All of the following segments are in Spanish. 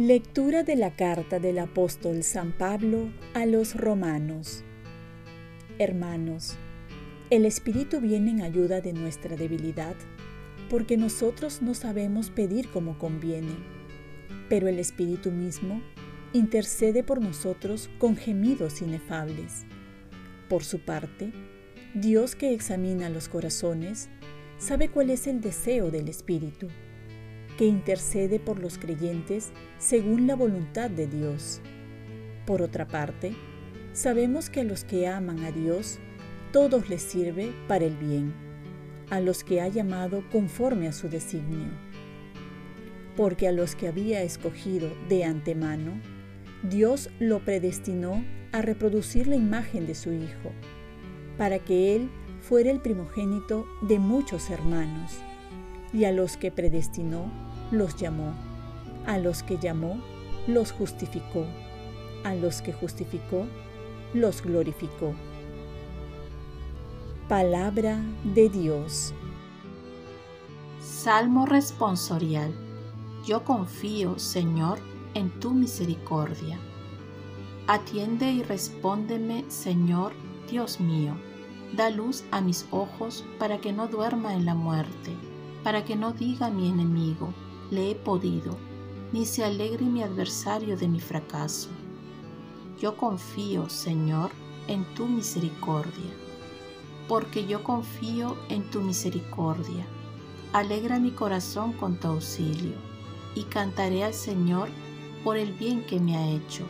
Lectura de la carta del apóstol San Pablo a los romanos. Hermanos, el Espíritu viene en ayuda de nuestra debilidad, porque nosotros no sabemos pedir como conviene, pero el Espíritu mismo intercede por nosotros con gemidos inefables. Por su parte, Dios que examina los corazones, sabe cuál es el deseo del Espíritu que intercede por los creyentes según la voluntad de Dios. Por otra parte, sabemos que a los que aman a Dios, todos les sirve para el bien, a los que ha llamado conforme a su designio. Porque a los que había escogido de antemano, Dios lo predestinó a reproducir la imagen de su Hijo, para que Él fuera el primogénito de muchos hermanos, y a los que predestinó, los llamó. A los que llamó, los justificó. A los que justificó, los glorificó. Palabra de Dios. Salmo responsorial. Yo confío, Señor, en tu misericordia. Atiende y respóndeme, Señor, Dios mío. Da luz a mis ojos para que no duerma en la muerte, para que no diga mi enemigo le he podido, ni se alegre mi adversario de mi fracaso. Yo confío, Señor, en tu misericordia, porque yo confío en tu misericordia. Alegra mi corazón con tu auxilio, y cantaré al Señor por el bien que me ha hecho.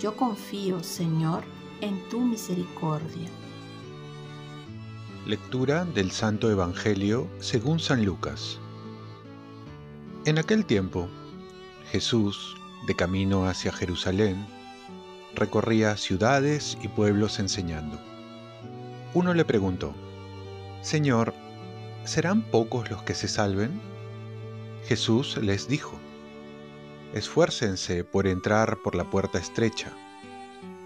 Yo confío, Señor, en tu misericordia. Lectura del Santo Evangelio según San Lucas. En aquel tiempo, Jesús, de camino hacia Jerusalén, recorría ciudades y pueblos enseñando. Uno le preguntó, Señor, ¿serán pocos los que se salven? Jesús les dijo, Esfuércense por entrar por la puerta estrecha.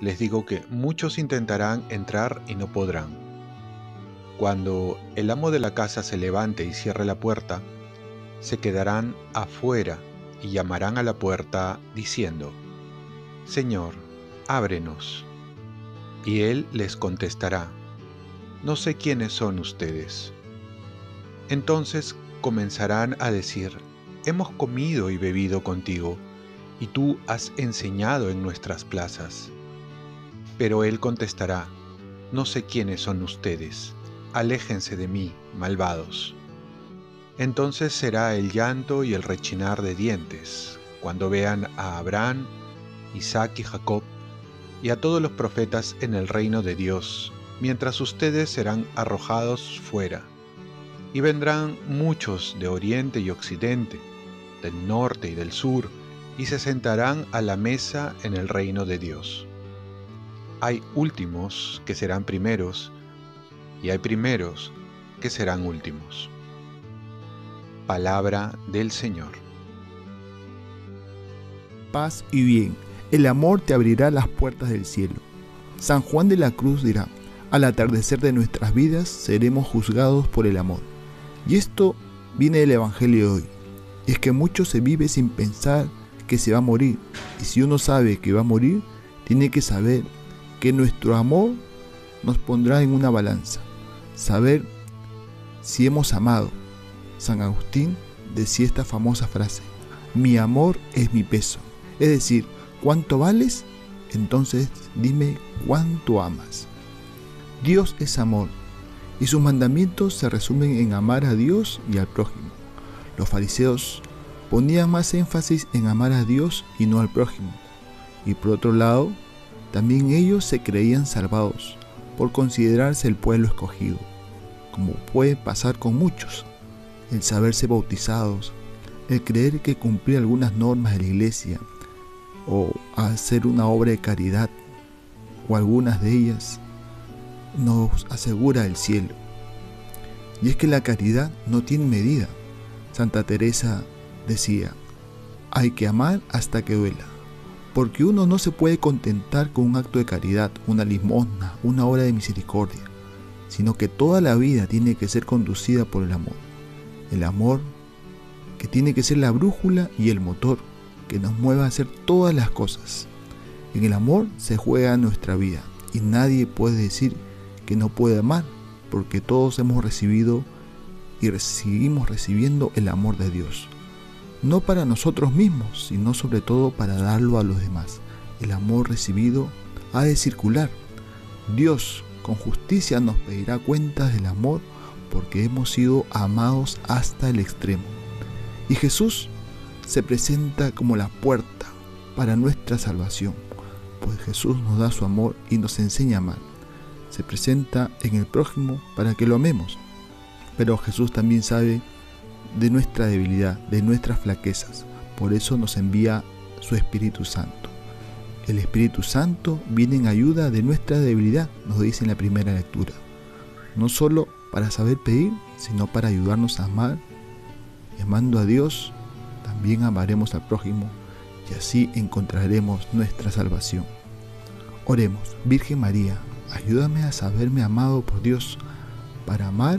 Les digo que muchos intentarán entrar y no podrán. Cuando el amo de la casa se levante y cierre la puerta, se quedarán afuera y llamarán a la puerta diciendo, Señor, ábrenos. Y él les contestará, No sé quiénes son ustedes. Entonces comenzarán a decir, Hemos comido y bebido contigo, y tú has enseñado en nuestras plazas. Pero él contestará, No sé quiénes son ustedes, aléjense de mí, malvados. Entonces será el llanto y el rechinar de dientes, cuando vean a Abraham, Isaac y Jacob, y a todos los profetas en el reino de Dios, mientras ustedes serán arrojados fuera. Y vendrán muchos de oriente y occidente, del norte y del sur, y se sentarán a la mesa en el reino de Dios. Hay últimos que serán primeros, y hay primeros que serán últimos. Palabra del Señor. Paz y bien, el amor te abrirá las puertas del cielo. San Juan de la Cruz dirá, al atardecer de nuestras vidas seremos juzgados por el amor. Y esto viene del Evangelio de hoy. Es que mucho se vive sin pensar que se va a morir. Y si uno sabe que va a morir, tiene que saber que nuestro amor nos pondrá en una balanza. Saber si hemos amado, San Agustín decía esta famosa frase, mi amor es mi peso. Es decir, ¿cuánto vales? Entonces dime cuánto amas. Dios es amor y sus mandamientos se resumen en amar a Dios y al prójimo. Los fariseos ponían más énfasis en amar a Dios y no al prójimo. Y por otro lado, también ellos se creían salvados por considerarse el pueblo escogido, como puede pasar con muchos el saberse bautizados, el creer que cumplir algunas normas de la iglesia o hacer una obra de caridad o algunas de ellas nos asegura el cielo. Y es que la caridad no tiene medida. Santa Teresa decía, hay que amar hasta que duela. porque uno no se puede contentar con un acto de caridad, una limosna, una obra de misericordia, sino que toda la vida tiene que ser conducida por el amor. El amor que tiene que ser la brújula y el motor que nos mueva a hacer todas las cosas. En el amor se juega nuestra vida y nadie puede decir que no puede amar, porque todos hemos recibido y seguimos recibiendo el amor de Dios. No para nosotros mismos, sino sobre todo para darlo a los demás. El amor recibido ha de circular. Dios con justicia nos pedirá cuentas del amor porque hemos sido amados hasta el extremo. Y Jesús se presenta como la puerta para nuestra salvación, pues Jesús nos da su amor y nos enseña a amar. Se presenta en el prójimo para que lo amemos, pero Jesús también sabe de nuestra debilidad, de nuestras flaquezas, por eso nos envía su Espíritu Santo. El Espíritu Santo viene en ayuda de nuestra debilidad, nos dice en la primera lectura. No solo para saber pedir, sino para ayudarnos a amar. Y amando a Dios, también amaremos al prójimo y así encontraremos nuestra salvación. Oremos, Virgen María, ayúdame a saberme amado por Dios, para amar